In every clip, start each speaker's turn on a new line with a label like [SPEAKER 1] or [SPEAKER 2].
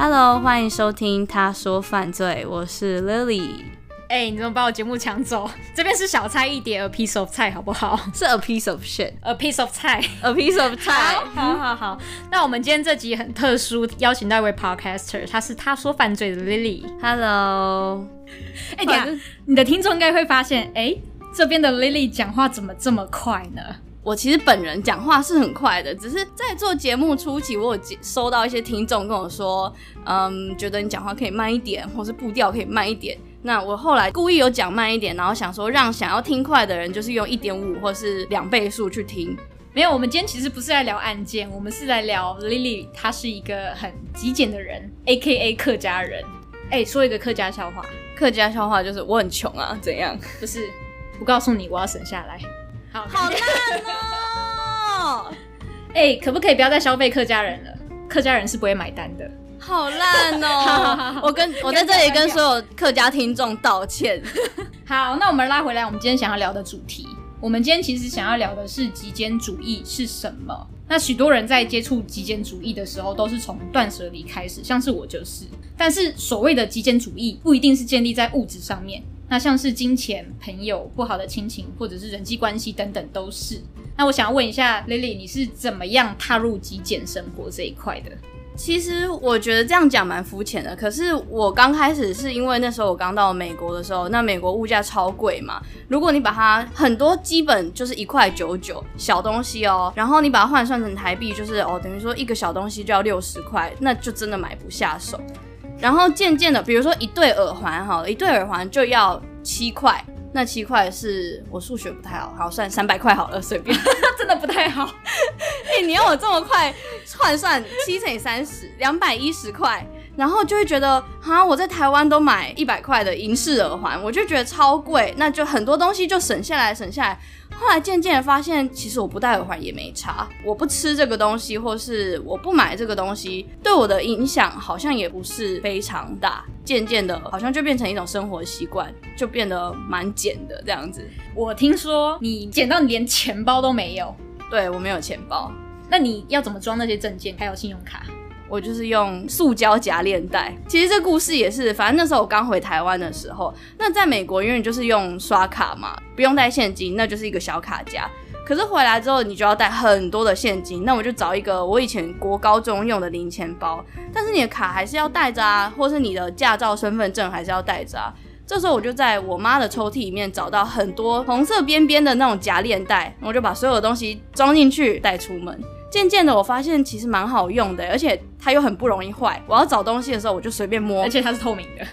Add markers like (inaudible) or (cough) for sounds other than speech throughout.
[SPEAKER 1] Hello，欢迎收听《他说犯罪》，我是 Lily。
[SPEAKER 2] 哎、欸，你怎么把我节目抢走？这边是小菜一碟，a piece of 菜，好不好？
[SPEAKER 1] 是 a piece of shit，a
[SPEAKER 2] piece of 菜
[SPEAKER 1] ，a piece of 菜。
[SPEAKER 2] 好好好，那我们今天这集很特殊，邀请到一位 podcaster，他是他说犯罪的 Lily。
[SPEAKER 1] Hello，
[SPEAKER 2] 哎、欸，等下，你的听众应该会发现，哎、欸，这边的 Lily 讲话怎么这么快呢？
[SPEAKER 1] 我其实本人讲话是很快的，只是在做节目初期，我有收到一些听众跟我说，嗯，觉得你讲话可以慢一点，或是步调可以慢一点。那我后来故意有讲慢一点，然后想说让想要听快的人，就是用一点五或是两倍速去听。
[SPEAKER 2] 没有，我们今天其实不是在聊案件，我们是在聊 Lily，她是一个很极简的人，AKA 客家人。哎，说一个客家笑话，
[SPEAKER 1] 客家笑话就是我很穷啊，怎样？
[SPEAKER 2] 不是，我告诉你，我要省下来。
[SPEAKER 1] 好，好烂哦！(laughs)
[SPEAKER 2] 哎、欸，可不可以不要再消费客家人了？客家人是不会买单的。
[SPEAKER 1] 好烂哦！(laughs) 我跟我在这里跟所有客家听众道歉。(laughs)
[SPEAKER 2] 好，那我们拉回来，我们今天想要聊的主题。我们今天其实想要聊的是极简主义是什么？那许多人在接触极简主义的时候，都是从断舍离开始，像是我就是。但是所谓的极简主义，不一定是建立在物质上面。那像是金钱、朋友、不好的亲情，或者是人际关系等等，都是。那我想要问一下 Lily，你是怎么样踏入极简生活这一块的？
[SPEAKER 1] 其实我觉得这样讲蛮肤浅的。可是我刚开始是因为那时候我刚到美国的时候，那美国物价超贵嘛。如果你把它很多基本就是一块九九小东西哦，然后你把它换算成台币，就是哦等于说一个小东西就要六十块，那就真的买不下手。然后渐渐的，比如说一对耳环，好了，一对耳环就要七块，那七块是我数学不太好，好算三百块好了，随便，(laughs)
[SPEAKER 2] 真的不太好。
[SPEAKER 1] 哎、欸，你要我这么快换算七乘以三十，两百一十块。然后就会觉得，哈，我在台湾都买一百块的银饰耳环，我就觉得超贵，那就很多东西就省下来，省下来。后来渐渐的发现，其实我不戴耳环也没差，我不吃这个东西，或是我不买这个东西，对我的影响好像也不是非常大。渐渐的，好像就变成一种生活习惯，就变得蛮简的这样子。
[SPEAKER 2] 我听说你简到你连钱包都没有，
[SPEAKER 1] 对，我没有钱包，
[SPEAKER 2] 那你要怎么装那些证件还有信用卡？
[SPEAKER 1] 我就是用塑胶夹链袋。其实这故事也是，反正那时候我刚回台湾的时候，那在美国因为你就是用刷卡嘛，不用带现金，那就是一个小卡夹。可是回来之后，你就要带很多的现金，那我就找一个我以前国高中用的零钱包，但是你的卡还是要带着啊，或是你的驾照、身份证还是要带着啊。这时候我就在我妈的抽屉里面找到很多红色边边的那种夹链袋，我就把所有的东西装进去带出门。渐渐的，我发现其实蛮好用的，而且它又很不容易坏。我要找东西的时候，我就随便摸，
[SPEAKER 2] 而且它是透明的，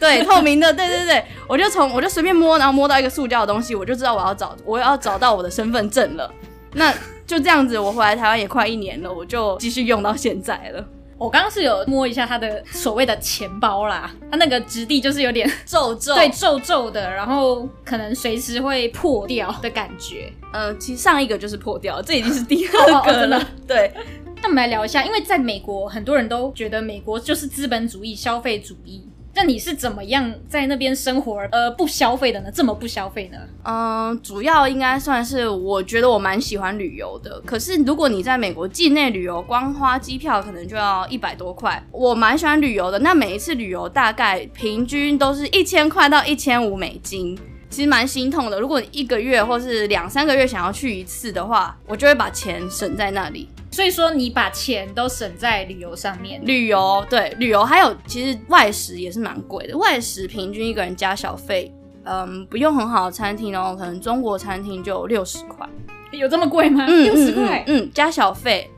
[SPEAKER 1] 对，透明的，对对对，我就从我就随便摸，然后摸到一个塑胶的东西，我就知道我要找我要找到我的身份证了。那就这样子，我回来台湾也快一年了，我就继续用到现在了。
[SPEAKER 2] 我刚刚是有摸一下他的所谓的钱包啦，他那个质地就是有点 (laughs)
[SPEAKER 1] 皱皱，
[SPEAKER 2] 对，皱皱的，然后可能随时会破掉的感觉。
[SPEAKER 1] 呃，其实上一个就是破掉，这已经是第二个了。对，
[SPEAKER 2] 那我们来聊一下，因为在美国，很多人都觉得美国就是资本主义、消费主义。那你是怎么样在那边生活，呃，不消费的呢？这么不消费呢？
[SPEAKER 1] 嗯，主要应该算是我觉得我蛮喜欢旅游的。可是如果你在美国境内旅游，光花机票可能就要一百多块。我蛮喜欢旅游的，那每一次旅游大概平均都是一千块到一千五美金。其实蛮心痛的。如果你一个月或是两三个月想要去一次的话，我就会把钱省在那里。
[SPEAKER 2] 所以说，你把钱都省在旅游上面。
[SPEAKER 1] 旅游，对，旅游还有其实外食也是蛮贵的。外食平均一个人加小费，嗯，不用很好的餐厅哦，可能中国餐厅就六十块。
[SPEAKER 2] 有这么贵吗？
[SPEAKER 1] 嗯，
[SPEAKER 2] 六十块，
[SPEAKER 1] 嗯，加小费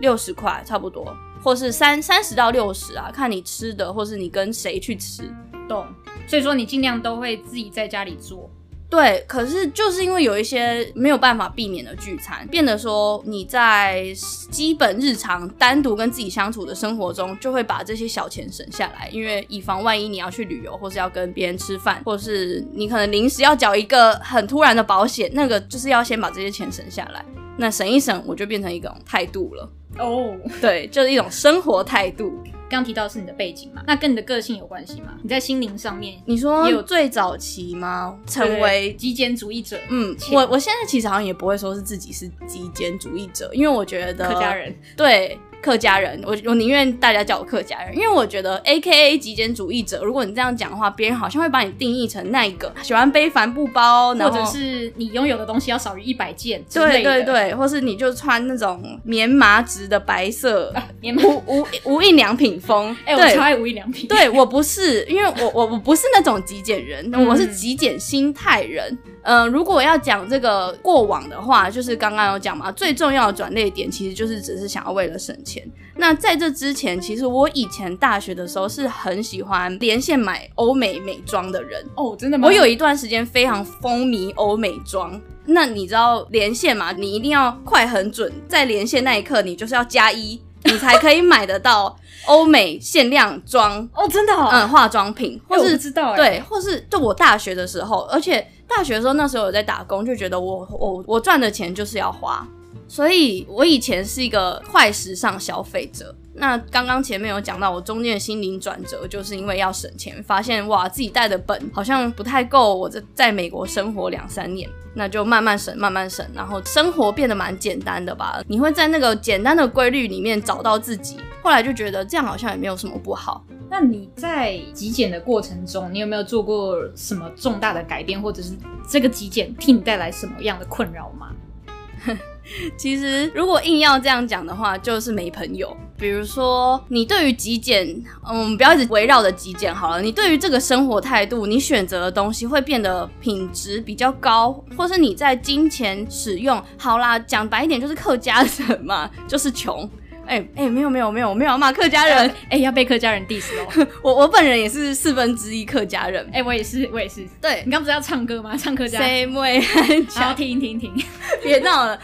[SPEAKER 1] 六十块差不多，或是三三十到六十啊，看你吃的，或是你跟谁去吃。
[SPEAKER 2] 懂。所以说你尽量都会自己在家里做，
[SPEAKER 1] 对。可是就是因为有一些没有办法避免的聚餐，变得说你在基本日常单独跟自己相处的生活中，就会把这些小钱省下来，因为以防万一你要去旅游，或是要跟别人吃饭，或是你可能临时要缴一个很突然的保险，那个就是要先把这些钱省下来。那省一省，我就变成一种态度了。哦，oh. 对，就是一种生活态度。
[SPEAKER 2] 刚提到是你的背景嘛，那跟你的个性有关系吗？你在心灵上面，
[SPEAKER 1] 你说有最早期吗？成为
[SPEAKER 2] 极简主义者？
[SPEAKER 1] 嗯，我我现在其实好像也不会说是自己是极简主义者，因为我觉得
[SPEAKER 2] 客家人，
[SPEAKER 1] 对，客家人，我我宁愿大家叫我客家人，因为我觉得 AKA 极简主义者，如果你这样讲的话，别人好像会把你定义成那一个喜欢背帆布包，
[SPEAKER 2] 或者是你拥有的东西要少于一百件之类的，
[SPEAKER 1] 对对对，或是你就穿那种棉麻质的白色，(laughs) 啊、棉麻无无无印良品风。(laughs)
[SPEAKER 2] 哎、欸，我超爱无印良品。
[SPEAKER 1] 对，我不是，因为我我我不是那种极简人，我是极简心态人。嗯、呃，如果要讲这个过往的话，就是刚刚有讲嘛，最重要的转捩点其实就是只是想要为了省钱。那在这之前，其实我以前大学的时候是很喜欢连线买欧美美妆的人
[SPEAKER 2] 哦，真的吗？
[SPEAKER 1] 我有一段时间非常风靡欧美妆。那你知道连线嘛？你一定要快很准，在连线那一刻，你就是要加一，你才可以买得到欧美限量妆
[SPEAKER 2] 哦，真的哦，
[SPEAKER 1] 嗯，化妆品，或是、
[SPEAKER 2] 欸、知道
[SPEAKER 1] 对，或是就我大学的时候，而且。大学的时候，那时候有在打工，就觉得我我我赚的钱就是要花，所以我以前是一个快时尚消费者。那刚刚前面有讲到，我中间的心灵转折，就是因为要省钱，发现哇自己带的本好像不太够，我在在美国生活两三年，那就慢慢省慢慢省，然后生活变得蛮简单的吧。你会在那个简单的规律里面找到自己，后来就觉得这样好像也没有什么不好。
[SPEAKER 2] 那你在极简的过程中，你有没有做过什么重大的改变，或者是这个极简替你带来什么样的困扰吗？(laughs) (laughs)
[SPEAKER 1] 其实，如果硬要这样讲的话，就是没朋友。比如说，你对于极简，嗯，不要一直围绕着极简好了。你对于这个生活态度，你选择的东西会变得品质比较高，或是你在金钱使用，好啦，讲白一点就是客家人嘛，就是穷。(laughs) 哎、欸、哎、欸，没有没有没有没有骂客家人，(laughs) 哎、
[SPEAKER 2] 欸，要被客家人 diss 哦。
[SPEAKER 1] 我我本人也是四分之一客家人，
[SPEAKER 2] 哎、欸，我也是我也是。
[SPEAKER 1] 对，
[SPEAKER 2] 你刚不是要唱歌吗？唱客家。
[SPEAKER 1] 谁会
[SPEAKER 2] 好，停停停，
[SPEAKER 1] 别闹了。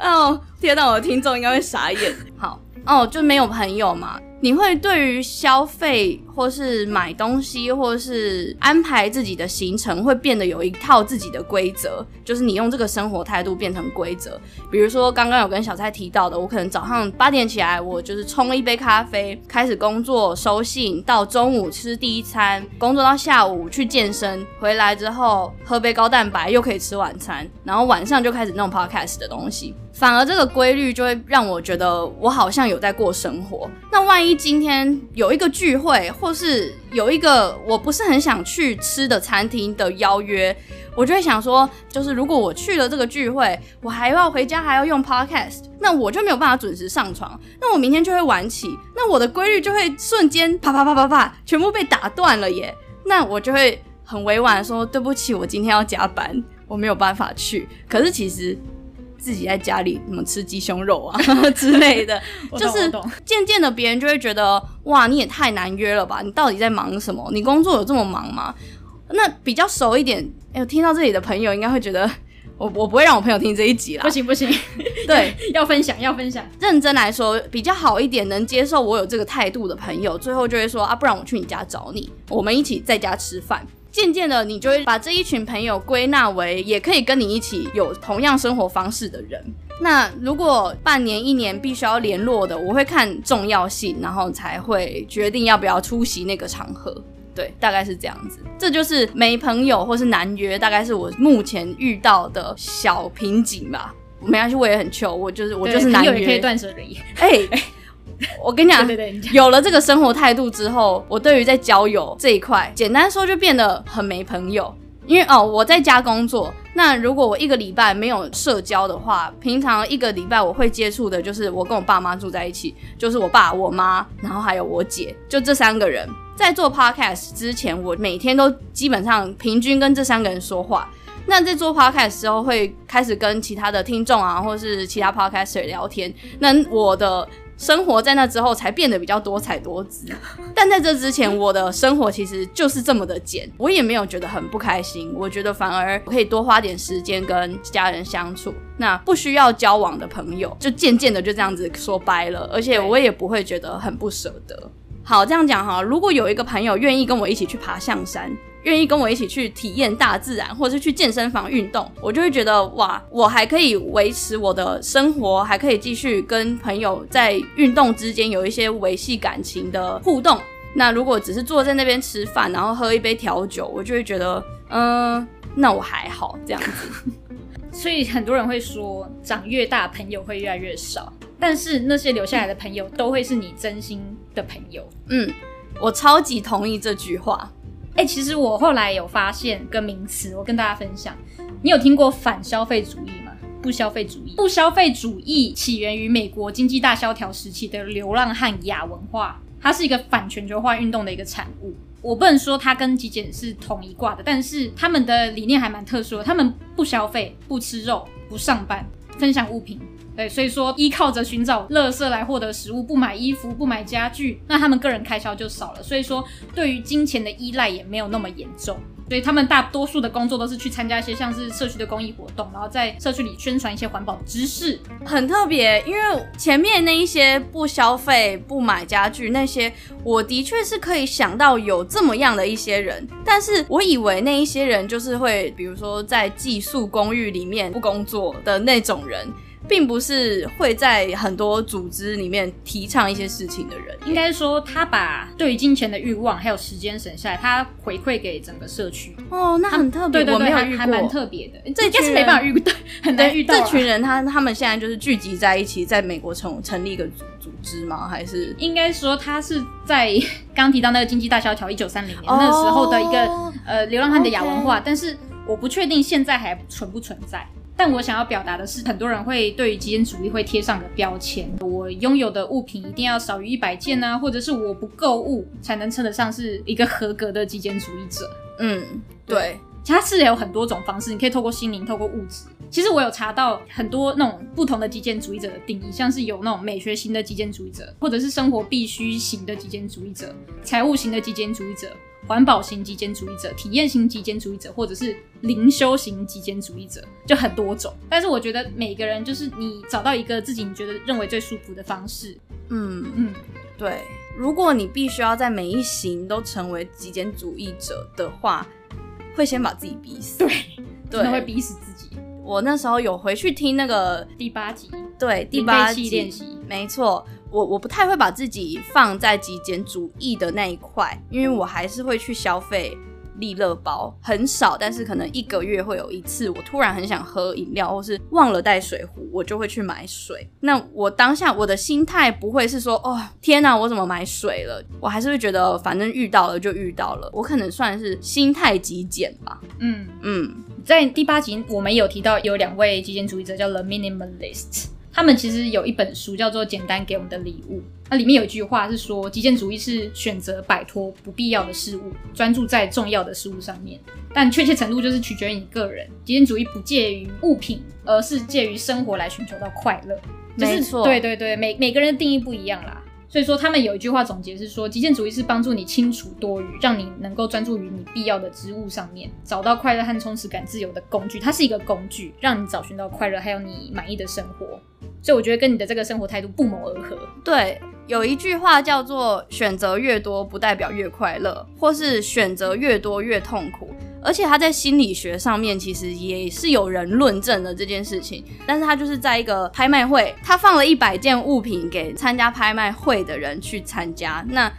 [SPEAKER 1] 哦，听到我的听众应该会傻眼。好。哦，就没有朋友嘛？你会对于消费，或是买东西，或是安排自己的行程，会变得有一套自己的规则，就是你用这个生活态度变成规则。比如说，刚刚有跟小蔡提到的，我可能早上八点起来，我就是冲一杯咖啡，开始工作收信，到中午吃第一餐，工作到下午去健身，回来之后喝杯高蛋白，又可以吃晚餐，然后晚上就开始弄 podcast 的东西。反而这个规律就会让我觉得我好像有在过生活。那万一今天有一个聚会，或是有一个我不是很想去吃的餐厅的邀约，我就会想说，就是如果我去了这个聚会，我还要回家还要用 podcast，那我就没有办法准时上床，那我明天就会晚起，那我的规律就会瞬间啪啪啪啪啪全部被打断了耶。那我就会很委婉说，对不起，我今天要加班，我没有办法去。可是其实。自己在家里怎么吃鸡胸肉啊 (laughs) 之类的，就是渐渐的别人就会觉得哇，你也太难约了吧？你到底在忙什么？你工作有这么忙吗？那比较熟一点，哎，我听到这里的朋友应该会觉得我我不会让我朋友听这一集啦。
[SPEAKER 2] 不行不行，对，(laughs) 要分享要分享。
[SPEAKER 1] 认真来说，比较好一点，能接受我有这个态度的朋友，最后就会说啊，不然我去你家找你，我们一起在家吃饭。渐渐的，你就会把这一群朋友归纳为也可以跟你一起有同样生活方式的人。那如果半年、一年必须要联络的，我会看重要性，然后才会决定要不要出席那个场合。对，大概是这样子。这就是没朋友或是难约，大概是我目前遇到的小瓶颈吧。没关系，我也很糗，我就是我就是难约，
[SPEAKER 2] 也可以断舍离。
[SPEAKER 1] 哎。欸 (laughs) 我跟你讲，对对对，有了这个生活态度之后，我对于在交友这一块，简单说就变得很没朋友。因为哦，我在家工作，那如果我一个礼拜没有社交的话，平常一个礼拜我会接触的就是我跟我爸妈住在一起，就是我爸、我妈，然后还有我姐，就这三个人。在做 podcast 之前，我每天都基本上平均跟这三个人说话。那在做 podcast 时候，会开始跟其他的听众啊，或是其他 podcaster 聊天。那我的。生活在那之后才变得比较多彩多姿，(laughs) 但在这之前，我的生活其实就是这么的简，我也没有觉得很不开心。我觉得反而可以多花点时间跟家人相处，那不需要交往的朋友，就渐渐的就这样子说掰了，而且我也不会觉得很不舍得。好，这样讲哈，如果有一个朋友愿意跟我一起去爬象山。愿意跟我一起去体验大自然，或者是去健身房运动，我就会觉得哇，我还可以维持我的生活，还可以继续跟朋友在运动之间有一些维系感情的互动。那如果只是坐在那边吃饭，然后喝一杯调酒，我就会觉得，嗯、呃，那我还好这样子。(laughs)
[SPEAKER 2] 所以很多人会说，长越大朋友会越来越少。但是那些留下来的朋友都会是你真心的朋友。
[SPEAKER 1] 嗯，我超级同意这句话。
[SPEAKER 2] 哎、其实我后来有发现个名词，我跟大家分享。你有听过反消费主义吗？不消费主义，不消费主义起源于美国经济大萧条时期的流浪汉亚文化，它是一个反全球化运动的一个产物。我不能说它跟极简是同一挂的，但是他们的理念还蛮特殊的。他们不消费，不吃肉，不上班，分享物品。对，所以说依靠着寻找垃圾来获得食物，不买衣服，不买家具，那他们个人开销就少了。所以说，对于金钱的依赖也没有那么严重。所以他们大多数的工作都是去参加一些像是社区的公益活动，然后在社区里宣传一些环保知识，
[SPEAKER 1] 很特别。因为前面那一些不消费、不买家具那些，我的确是可以想到有这么样的一些人，但是我以为那一些人就是会，比如说在寄宿公寓里面不工作的那种人。并不是会在很多组织里面提倡一些事情的人，
[SPEAKER 2] 应该说他把对于金钱的欲望还有时间省下来，他回馈给整个社区。
[SPEAKER 1] 哦，那很特别，对对对，我没有遇过，
[SPEAKER 2] 还蛮特别的。这应该是没办法遇到，(laughs) 很难遇到。
[SPEAKER 1] 这群人他他们现在就是聚集在一起，在美国成成立一个组组织吗？还是
[SPEAKER 2] 应该说他是在刚提到那个经济大萧条一九三零年那时候的一个、哦、呃流浪汉的亚文化，okay. 但是我不确定现在还存不存在。但我想要表达的是，很多人会对于极简主义会贴上个标签，我拥有的物品一定要少于一百件啊，或者是我不购物才能称得上是一个合格的极简主义者。
[SPEAKER 1] 嗯，对，
[SPEAKER 2] 其他是有很多种方式，你可以透过心灵，透过物质。其实我有查到很多那种不同的极简主义者的定义，像是有那种美学型的极简主义者，或者是生活必须型的极简主义者，财务型的极简主义者。环保型极简主义者、体验型极简主义者，或者是灵修型极简主义者，就很多种。但是我觉得每个人就是你找到一个自己你觉得认为最舒服的方式。
[SPEAKER 1] 嗯嗯，对。如果你必须要在每一行都成为极简主义者的话，会先把自己逼死。
[SPEAKER 2] 对，对，会逼死自己。
[SPEAKER 1] 我那时候有回去听那个
[SPEAKER 2] 第八集，
[SPEAKER 1] 对，第八集练习，没错。我我不太会把自己放在极简主义的那一块，因为我还是会去消费利乐包，很少，但是可能一个月会有一次，我突然很想喝饮料，或是忘了带水壶，我就会去买水。那我当下我的心态不会是说，哦，天哪，我怎么买水了？我还是会觉得，反正遇到了就遇到了。我可能算是心态极简吧。
[SPEAKER 2] 嗯嗯，在第八集我们有提到有两位极简主义者叫 The Minimalist。他们其实有一本书叫做《简单给我们的礼物》，那里面有一句话是说，极简主义是选择摆脱不必要的事物，专注在重要的事物上面。但确切程度就是取决于你个人。极简主义不介于物品，而是介于生活来寻求到快乐。就是、没错，对对对，每每个人的定义不一样啦。所以说，他们有一句话总结是说，极简主义是帮助你清除多余，让你能够专注于你必要的职务上面，找到快乐和充实感、自由的工具。它是一个工具，让你找寻到快乐，还有你满意的生活。所以我觉得跟你的这个生活态度不谋而合。
[SPEAKER 1] 对，有一句话叫做“选择越多，不代表越快乐”，或是“选择越多越痛苦”。而且他在心理学上面其实也是有人论证的这件事情，但是他就是在一个拍卖会，他放了一百件物品给参加拍卖会的人去参加，那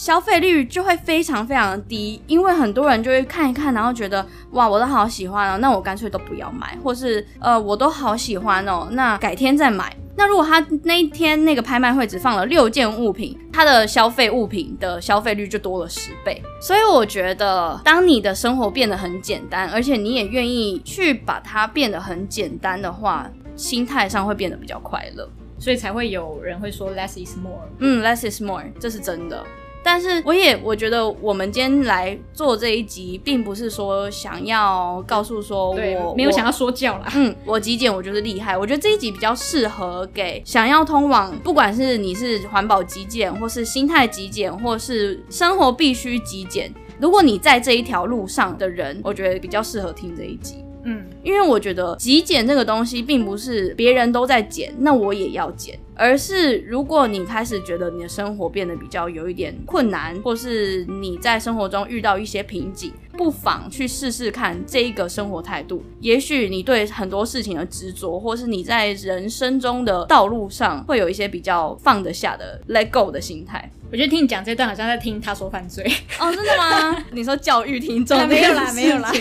[SPEAKER 1] 消费率就会非常非常的低，因为很多人就会看一看，然后觉得哇，我都好喜欢哦，那我干脆都不要买，或是呃，我都好喜欢哦，那改天再买。那如果他那一天那个拍卖会只放了六件物品，他的消费物品的消费率就多了十倍。所以我觉得，当你的生活变得很简单，而且你也愿意去把它变得很简单的话，心态上会变得比较快乐。
[SPEAKER 2] 所以才会有人会说 less is more。
[SPEAKER 1] 嗯，less is more，这是真的。但是我也我觉得我们今天来做这一集，并不是说想要告诉说我
[SPEAKER 2] 没有想要说教啦。
[SPEAKER 1] 嗯，我极简我就是厉害。我觉得这一集比较适合给想要通往，不管是你是环保极简，或是心态极简，或是生活必须极简。如果你在这一条路上的人，我觉得比较适合听这一集。
[SPEAKER 2] 嗯，
[SPEAKER 1] 因为我觉得极简这个东西，并不是别人都在减，那我也要减，而是如果你开始觉得你的生活变得比较有一点困难，或是你在生活中遇到一些瓶颈，不妨去试试看这一个生活态度。也许你对很多事情的执着，或是你在人生中的道路上会有一些比较放得下的 let go 的心态。
[SPEAKER 2] 我觉得听你讲这段，好像在听他说犯罪。
[SPEAKER 1] 哦，真的吗？你说教育听众？(laughs)
[SPEAKER 2] 没有啦，没有啦。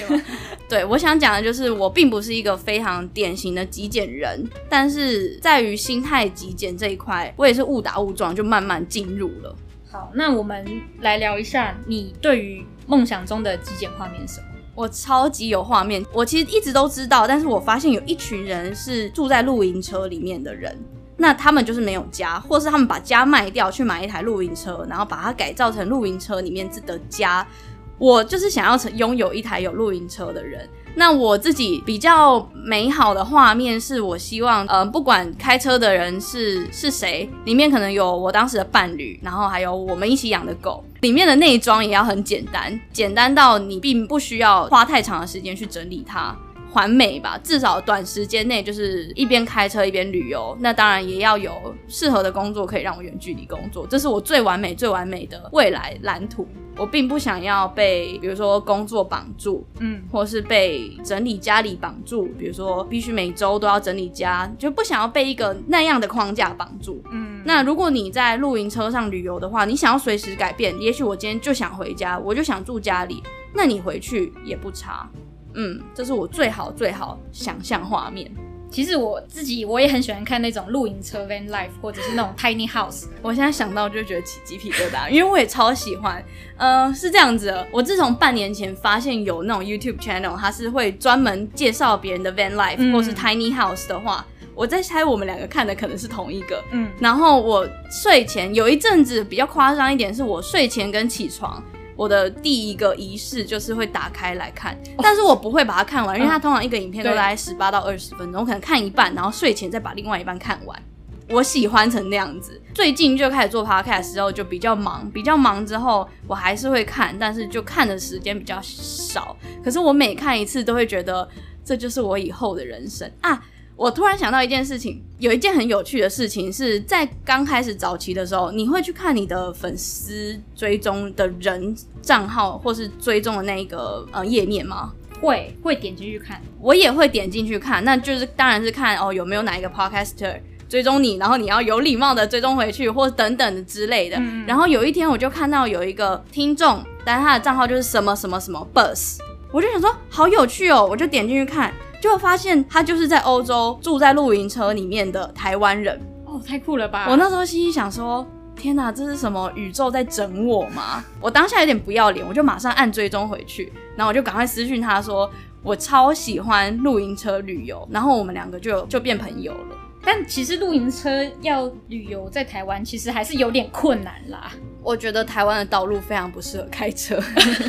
[SPEAKER 1] 对，我想讲的就是，我并不是一个非常典型的极简人，但是在于心态极简这一块，我也是误打误撞就慢慢进入了。
[SPEAKER 2] 好，那我们来聊一下你对于梦想中的极简画面是什么？
[SPEAKER 1] 我超级有画面，我其实一直都知道，但是我发现有一群人是住在露营车里面的人。那他们就是没有家，或是他们把家卖掉去买一台露营车，然后把它改造成露营车里面的家。我就是想要拥有一台有露营车的人。那我自己比较美好的画面是我希望，呃，不管开车的人是是谁，里面可能有我当时的伴侣，然后还有我们一起养的狗。里面的内装也要很简单，简单到你并不需要花太长的时间去整理它。环美吧，至少短时间内就是一边开车一边旅游。那当然也要有适合的工作可以让我远距离工作，这是我最完美、最完美的未来蓝图。我并不想要被，比如说工作绑住，嗯，或是被整理家里绑住，比如说必须每周都要整理家，就不想要被一个那样的框架绑住。嗯，那如果你在露营车上旅游的话，你想要随时改变，也许我今天就想回家，我就想住家里，那你回去也不差。嗯，这是我最好最好想象画面。
[SPEAKER 2] 其实我自己我也很喜欢看那种露营车 van life，或者是那种 tiny house。
[SPEAKER 1] 我现在想到就觉得起鸡皮疙瘩，因为我也超喜欢。呃，是这样子的，我自从半年前发现有那种 YouTube channel，它是会专门介绍别人的 van life、嗯、或是 tiny house 的话，我在猜我们两个看的可能是同一个。嗯，然后我睡前有一阵子比较夸张一点，是我睡前跟起床。我的第一个仪式就是会打开来看，但是我不会把它看完，因为它通常一个影片都大概十八到二十分钟，我可能看一半，然后睡前再把另外一半看完。我喜欢成那样子。最近就开始做 podcast 之后就比较忙，比较忙之后我还是会看，但是就看的时间比较少。可是我每看一次都会觉得这就是我以后的人生啊。我突然想到一件事情，有一件很有趣的事情是在刚开始早期的时候，你会去看你的粉丝追踪的人账号或是追踪的那一个呃页面吗？
[SPEAKER 2] 会，会点进去看。
[SPEAKER 1] 我也会点进去看，那就是当然是看哦有没有哪一个 podcaster 追踪你，然后你要有礼貌的追踪回去，或等等的之类的。嗯。然后有一天我就看到有一个听众，但是他的账号就是什么什么什么 bus，我就想说好有趣哦，我就点进去看。就发现他就是在欧洲住在露营车里面的台湾人
[SPEAKER 2] 哦，太酷了吧！
[SPEAKER 1] 我那时候心里想说：天哪，这是什么宇宙在整我吗？我当下有点不要脸，我就马上按追踪回去，然后我就赶快私讯他说：我超喜欢露营车旅游，然后我们两个就就变朋友了。
[SPEAKER 2] 但其实露营车要旅游在台湾，其实还是有点困难啦。
[SPEAKER 1] 我觉得台湾的道路非常不适合开车，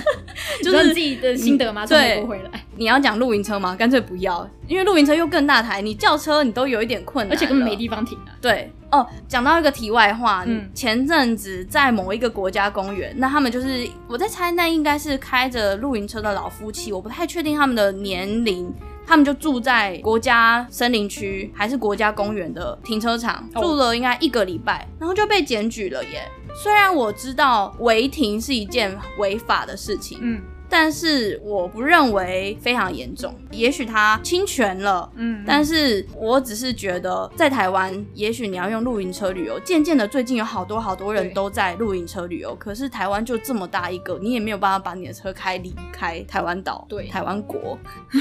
[SPEAKER 1] (laughs)
[SPEAKER 2] 就是自己的心得吗？对，回来。
[SPEAKER 1] 你要讲露营车吗？干脆不要，因为露营车又更大台，你叫车你都有一点困难，
[SPEAKER 2] 而且根本没地方停啊。
[SPEAKER 1] 对哦，讲到一个题外话，嗯，前阵子在某一个国家公园，那他们就是我在猜，那应该是开着露营车的老夫妻，我不太确定他们的年龄。他们就住在国家森林区还是国家公园的停车场，住了应该一个礼拜，然后就被检举了耶。虽然我知道违停是一件违法的事情，嗯。但是我不认为非常严重，也许他侵权了，嗯，但是我只是觉得在台湾，也许你要用露营车旅游，渐渐的最近有好多好多人都在露营车旅游，可是台湾就这么大一个，你也没有办法把你的车开离开台湾岛，对，台湾国，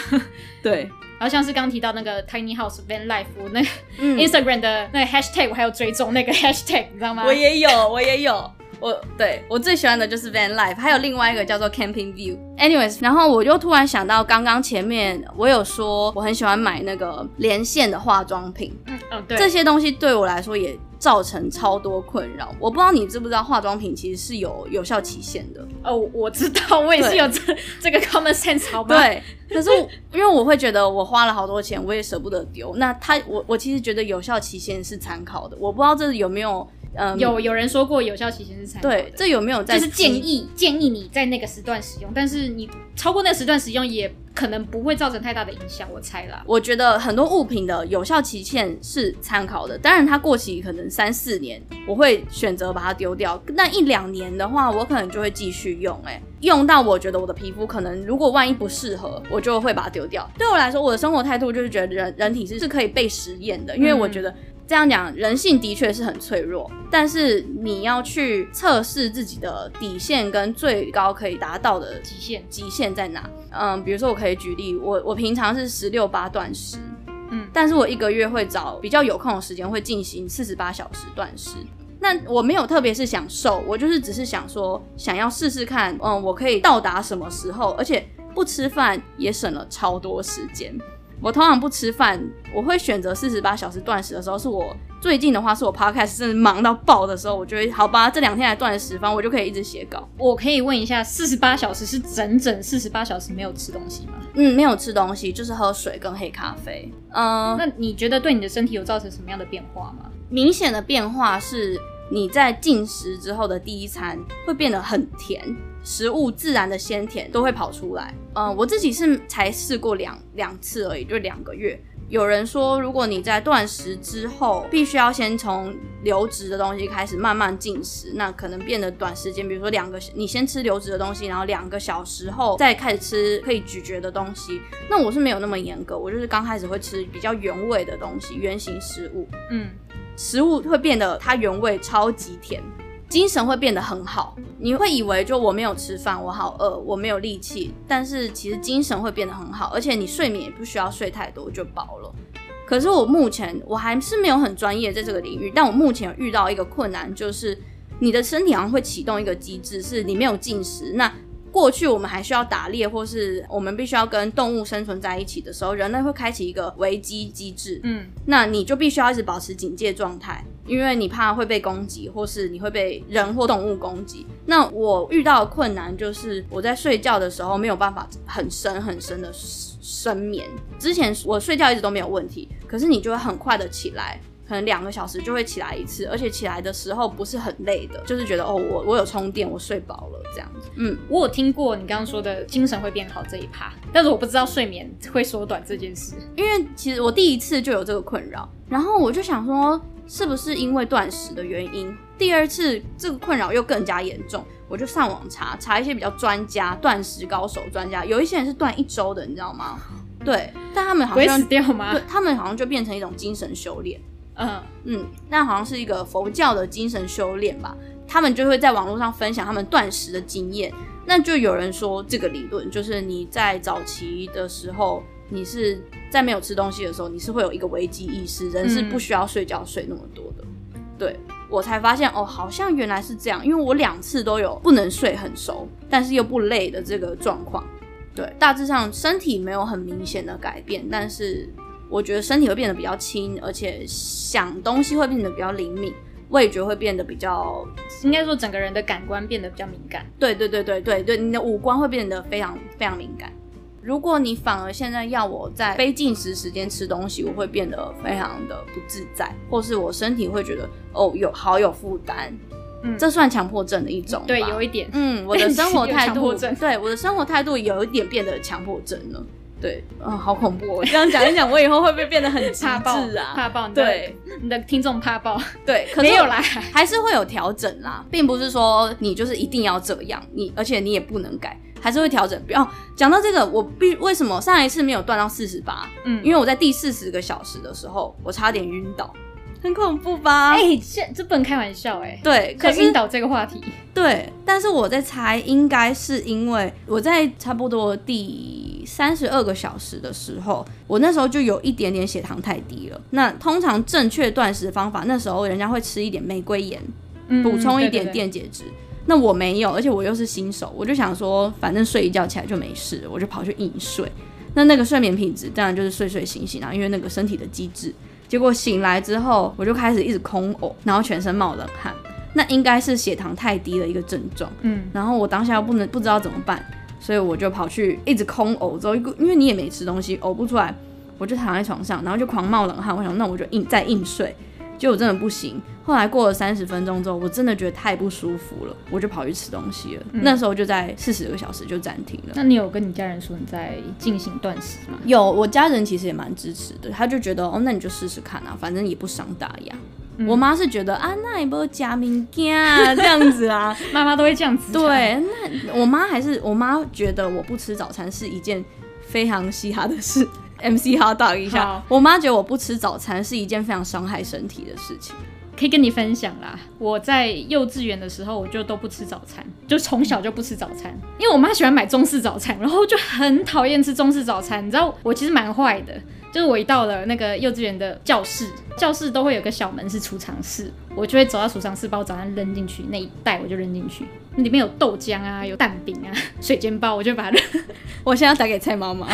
[SPEAKER 1] (laughs) 对，
[SPEAKER 2] 然后像是刚提到那个 Tiny House Van Life 那个 Instagram 的那个 Hashtag，我还有追踪那个 Hashtag，你知道吗？
[SPEAKER 1] 我也有，我也有。我对我最喜欢的就是 van life，还有另外一个叫做 camping view。Anyways，然后我就突然想到，刚刚前面我有说我很喜欢买那个连线的化妆品，嗯嗯，对，这些东西对我来说也造成超多困扰。我不知道你知不知道，化妆品其实是有有效期限的。
[SPEAKER 2] 哦，我知道，我也是有这这个 common sense，好吧？
[SPEAKER 1] 对，可是因为我会觉得我花了好多钱，我也舍不得丢。那他，我我其实觉得有效期限是参考的，我不知道这有没有。
[SPEAKER 2] 嗯，有有人说过有效期限是参考的。
[SPEAKER 1] 对，这有没有在？
[SPEAKER 2] 就是建议建议你在那个时段使用，但是你超过那个时段使用也可能不会造成太大的影响，我猜啦。
[SPEAKER 1] 我觉得很多物品的有效期限是参考的，当然它过期可能三四年，我会选择把它丢掉。那一两年的话，我可能就会继续用，欸，诶，用到我觉得我的皮肤可能如果万一不适合，我就会把它丢掉。对我来说，我的生活态度就是觉得人人体是是可以被实验的，因为我觉得。这样讲，人性的确是很脆弱，但是你要去测试自己的底线跟最高可以达到的
[SPEAKER 2] 极限，
[SPEAKER 1] 极限在哪？嗯，比如说我可以举例，我我平常是十六八断食，
[SPEAKER 2] 嗯，
[SPEAKER 1] 但是我一个月会找比较有空的时间会进行四十八小时断食。那我没有特别是想瘦，我就是只是想说想要试试看，嗯，我可以到达什么时候，而且不吃饭也省了超多时间。我通常不吃饭，我会选择四十八小时断食的时候，是我最近的话是我 podcast 真的忙到爆的时候，我觉得好吧，这两天来断食，反正我就可以一直写稿。
[SPEAKER 2] 我可以问一下，四十八小时是整整四十八小时没有吃东西吗？
[SPEAKER 1] 嗯，没有吃东西，就是喝水跟黑咖啡。嗯，
[SPEAKER 2] 那你觉得对你的身体有造成什么样的变化吗？
[SPEAKER 1] 明显的变化是你在进食之后的第一餐会变得很甜。食物自然的鲜甜都会跑出来。嗯，我自己是才试过两两次而已，就两个月。有人说，如果你在断食之后，必须要先从流质的东西开始慢慢进食，那可能变得短时间，比如说两个，你先吃流质的东西，然后两个小时后再开始吃可以咀嚼的东西。那我是没有那么严格，我就是刚开始会吃比较原味的东西，原型食物。
[SPEAKER 2] 嗯，
[SPEAKER 1] 食物会变得它原味超级甜。精神会变得很好，你会以为就我没有吃饭，我好饿，我没有力气，但是其实精神会变得很好，而且你睡眠也不需要睡太多就饱了。可是我目前我还是没有很专业在这个领域，但我目前有遇到一个困难，就是你的身体好像会启动一个机制，是你没有进食，那。过去我们还需要打猎，或是我们必须要跟动物生存在一起的时候，人类会开启一个危机机制。
[SPEAKER 2] 嗯，
[SPEAKER 1] 那你就必须要一直保持警戒状态，因为你怕会被攻击，或是你会被人或动物攻击。那我遇到的困难就是我在睡觉的时候没有办法很深很深的深眠。之前我睡觉一直都没有问题，可是你就会很快的起来。可能两个小时就会起来一次，而且起来的时候不是很累的，就是觉得哦，我我有充电，我睡饱了这样子。嗯，
[SPEAKER 2] 我有听过你刚刚说的精神会变好这一趴，但是我不知道睡眠会缩短这件事。
[SPEAKER 1] 因为其实我第一次就有这个困扰，然后我就想说，是不是因为断食的原因？第二次这个困扰又更加严重，我就上网查查一些比较专家、断食高手专家，有一些人是断一周的，你知道吗？(laughs) 对，但他们好像
[SPEAKER 2] 会死掉吗？
[SPEAKER 1] 对，他们好像就变成一种精神修炼。
[SPEAKER 2] 嗯
[SPEAKER 1] 嗯，那好像是一个佛教的精神修炼吧。他们就会在网络上分享他们断食的经验。那就有人说，这个理论就是你在早期的时候，你是在没有吃东西的时候，你是会有一个危机意识，人是不需要睡觉睡那么多的。嗯、对，我才发现哦，好像原来是这样。因为我两次都有不能睡很熟，但是又不累的这个状况。对，大致上身体没有很明显的改变，但是。我觉得身体会变得比较轻，而且想东西会变得比较灵敏，味觉会变得比较，
[SPEAKER 2] 应该说整个人的感官变得比较敏感。
[SPEAKER 1] 对对对对对对，你的五官会变得非常非常敏感。如果你反而现在要我在非进食时间吃东西，我会变得非常的不自在，或是我身体会觉得哦有好有负担。嗯，这算强迫症的一种。
[SPEAKER 2] 对，有一点。
[SPEAKER 1] 嗯，我的生活 (laughs) 态度，对我的生活态度有一点变得强迫症了。对，嗯，好恐怖！我这样讲一讲，我以后会不会变得很 (laughs) 怕爆啊？
[SPEAKER 2] 怕爆，
[SPEAKER 1] 对，
[SPEAKER 2] 你的听众怕爆，
[SPEAKER 1] 对，(laughs) 可
[SPEAKER 2] 没有啦，
[SPEAKER 1] 还是会有调整啦，并不是说你就是一定要这样，你而且你也不能改，还是会调整。不要讲到这个，我必为什么上一次没有断到四十八？嗯，因为我在第四十个小时的时候，我差点晕倒。很恐怖吧？
[SPEAKER 2] 哎、欸，这这不能开玩笑哎、欸。
[SPEAKER 1] 对，可是
[SPEAKER 2] 晕倒这个话题。
[SPEAKER 1] 对，但是我在猜，应该是因为我在差不多第三十二个小时的时候，我那时候就有一点点血糖太低了。那通常正确断食方法，那时候人家会吃一点玫瑰盐，补充一点电解质。那我没有，而且我又是新手，我就想说，反正睡一觉起来就没事，我就跑去硬睡。那那个睡眠品质当然就是睡睡醒醒啊，因为那个身体的机制。结果醒来之后，我就开始一直空呕，然后全身冒冷汗，那应该是血糖太低的一个症状。嗯，然后我当下又不能不知道怎么办，所以我就跑去一直空呕，之后因为你也没吃东西，呕不出来，我就躺在床上，然后就狂冒冷汗。我想，那我就硬再硬睡。结果真的不行，后来过了三十分钟之后，我真的觉得太不舒服了，我就跑去吃东西了。嗯、那时候就在四十个小时就暂停了。
[SPEAKER 2] 那你有跟你家人说你在进行断食吗？
[SPEAKER 1] 有，我家人其实也蛮支持的，他就觉得哦，那你就试试看啊，反正也不伤大雅。嗯、我妈是觉得啊，那也不加明啊这样子啊，(laughs)
[SPEAKER 2] 妈妈都会这样子。
[SPEAKER 1] 对，那我妈还是我妈觉得我不吃早餐是一件非常嘻哈的事。MC hot dog 一下。我妈觉得我不吃早餐是一件非常伤害身体的事情。
[SPEAKER 2] 可以跟你分享啦，我在幼稚园的时候，我就都不吃早餐，就从小就不吃早餐，因为我妈喜欢买中式早餐，然后就很讨厌吃中式早餐。你知道我其实蛮坏的，就是我一到了那个幼稚园的教室，教室都会有个小门是储藏室，我就会走到储藏室把我早餐扔进去，那一袋我就扔进去，里面有豆浆啊，有蛋饼啊，(laughs) 水煎包，我就把它扔。(laughs)
[SPEAKER 1] 我现在要打给蔡妈妈，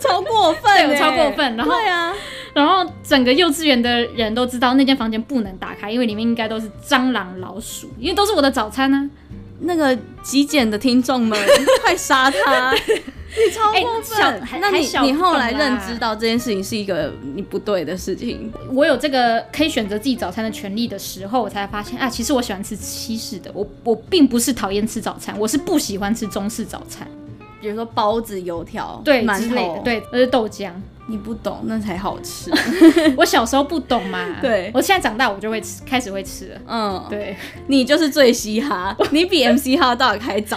[SPEAKER 1] 超过分，
[SPEAKER 2] 对，超过分。然后
[SPEAKER 1] 对啊。
[SPEAKER 2] 然后整个幼稚园的人都知道那间房间不能打开，因为里面应该都是蟑螂、老鼠，因为都是我的早餐呢、啊。
[SPEAKER 1] 那个极简的听众们，(laughs) 快杀他！你超过分。欸、那你你后来认知到这件事情是一个你不对的事情。
[SPEAKER 2] 我有这个可以选择自己早餐的权利的时候，我才发现啊，其实我喜欢吃西式的。我我并不是讨厌吃早餐，我是不喜欢吃中式早餐。
[SPEAKER 1] 比如说包子、油条、
[SPEAKER 2] 对
[SPEAKER 1] 馒头
[SPEAKER 2] 之类的，对，那是豆浆。
[SPEAKER 1] 你不懂，那才好吃。(laughs)
[SPEAKER 2] 我小时候不懂嘛，(laughs)
[SPEAKER 1] 对，
[SPEAKER 2] 我现在长大我就会吃，开始会吃了。
[SPEAKER 1] 嗯，
[SPEAKER 2] 对，
[SPEAKER 1] 你就是最嘻哈，你比 MC 哈到底还早。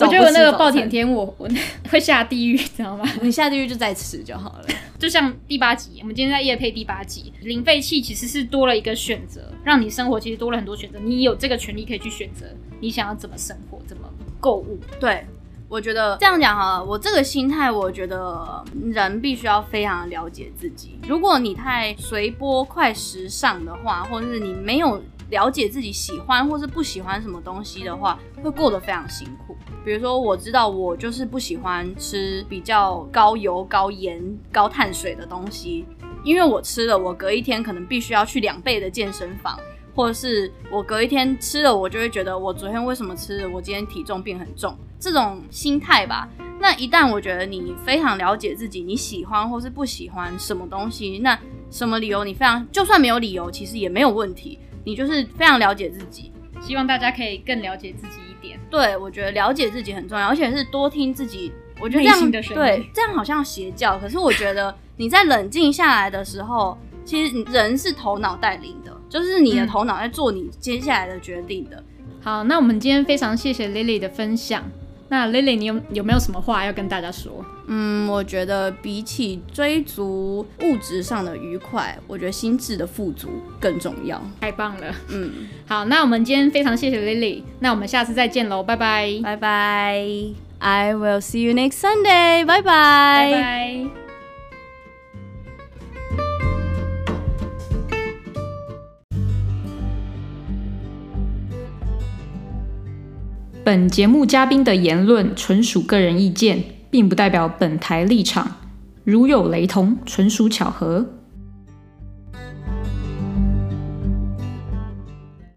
[SPEAKER 2] 我觉得我那个暴殄天物，(laughs) 我会下地狱，知道吗？
[SPEAKER 1] 你下地狱就再吃就好了。
[SPEAKER 2] 就像第八集，我们今天在夜配第八集，零废弃其实是多了一个选择，让你生活其实多了很多选择，你有这个权利可以去选择你想要怎么生活，怎么购物。
[SPEAKER 1] 对。我觉得这样讲哈，我这个心态，我觉得人必须要非常了解自己。如果你太随波快时尚的话，或者是你没有了解自己喜欢或是不喜欢什么东西的话，会过得非常辛苦。比如说，我知道我就是不喜欢吃比较高油、高盐、高碳水的东西，因为我吃了，我隔一天可能必须要去两倍的健身房。或者是我隔一天吃了，我就会觉得我昨天为什么吃了，我今天体重变很重，这种心态吧。那一旦我觉得你非常了解自己，你喜欢或是不喜欢什么东西，那什么理由你非常，就算没有理由，其实也没有问题。你就是非常了解自己，
[SPEAKER 2] 希望大家可以更了解自己一点。
[SPEAKER 1] 对，我觉得了解自己很重要，而且是多听自己。我觉得这样对，这样好像邪教，可是我觉得你在冷静下来的时候，其实人是头脑带领的。就是你的头脑在做你接下来的决定的。嗯。
[SPEAKER 2] 好，那我们今天非常谢谢 Lily 的分享。那 Lily，你有有没有什么话要跟大家说？
[SPEAKER 1] 嗯，我觉得比起追逐物质上的愉快，我觉得心智的富足更重要。
[SPEAKER 2] 太棒了。
[SPEAKER 1] 嗯，
[SPEAKER 2] 好，那我们今天非常谢谢 Lily。那我们下次再见喽，拜拜，
[SPEAKER 1] 拜拜。I will see you next Sunday。拜拜，拜
[SPEAKER 2] 拜。本节目嘉宾的言论纯属个人意见，并不代表本台立场。如有雷同，纯属巧合。